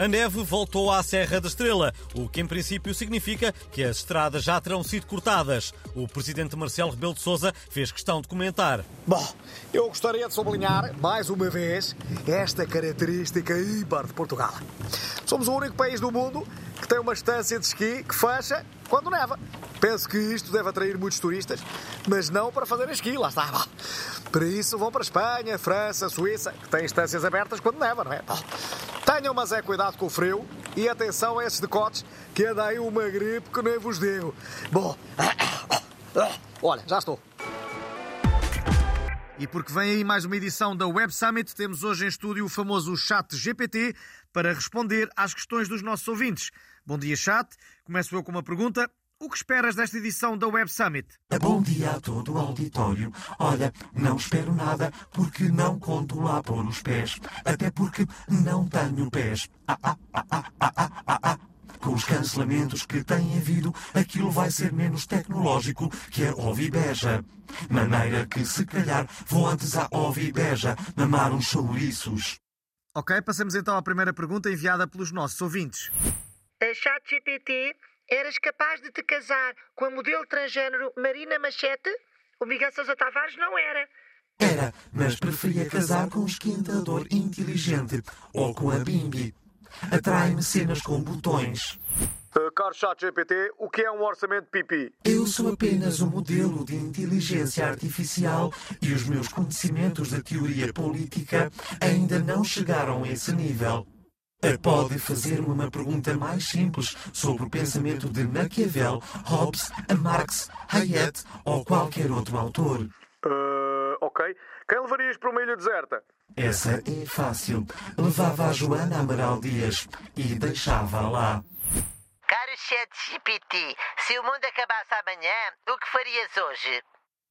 A neve voltou à Serra da Estrela, o que em princípio significa que as estradas já terão sido cortadas. O presidente Marcelo Rebelo de Sousa fez questão de comentar. Bom, eu gostaria de sublinhar, mais uma vez, esta característica ímpar de Portugal. Somos o único país do mundo que tem uma estância de esqui que fecha quando neva. Penso que isto deve atrair muitos turistas, mas não para fazer esqui, lá está. Bom, para isso vão para Espanha, França, Suíça, que têm estâncias abertas quando neva, não é? Bom, tenham, mas é cuidado com o frio e atenção a esses decotes que anda aí uma gripe que nem vos digo. Bom, olha, já estou. E porque vem aí mais uma edição da Web Summit, temos hoje em estúdio o famoso Chat GPT para responder às questões dos nossos ouvintes. Bom dia, Chat. Começo eu com uma pergunta. O que esperas desta edição da Web Summit? Bom dia a todo o auditório. Olha, não espero nada porque não conto lá pôr os pés. Até porque não tenho pés. Ah, ah, ah, ah, ah, ah, ah, ah. Com os cancelamentos que têm havido, aquilo vai ser menos tecnológico que a Ovibeja. Maneira que, se calhar, vou antes à Ovibeja mamar uns chouriços. Ok, passamos então à primeira pergunta enviada pelos nossos ouvintes. A ChatGPT, eras capaz de te casar com a modelo transgênero Marina Machete? O Miguel Sousa Tavares não era. Era, mas preferia casar com um esquentador inteligente ou com a Bimbi. Atrai-me cenas com botões. Uh, caro chat GPT, o que é um orçamento pipi? Eu sou apenas um modelo de inteligência artificial e os meus conhecimentos da teoria política ainda não chegaram a esse nível. Pode fazer-me uma pergunta mais simples sobre o pensamento de Maquiavel, Hobbes, Marx, Hayek ou qualquer outro autor. Uh, ok. Quem levarias para uma ilha deserta? Essa é fácil. Levava a Joana Amaral Dias e deixava lá. Caro ChatGPT, se o mundo acabasse amanhã, o que farias hoje?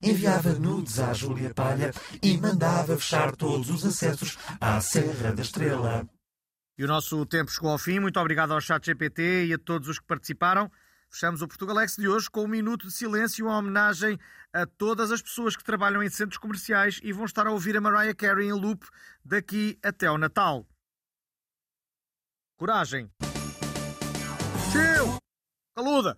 Enviava nudes à Júlia Palha e mandava fechar todos os acessos à Serra da Estrela. E o nosso tempo chegou ao fim. Muito obrigado ao Chat GPT e a todos os que participaram. Fechamos o Portugalex de hoje com um minuto de silêncio em homenagem a todas as pessoas que trabalham em centros comerciais e vão estar a ouvir a Mariah Carey em loop daqui até o Natal. Coragem. Caluda!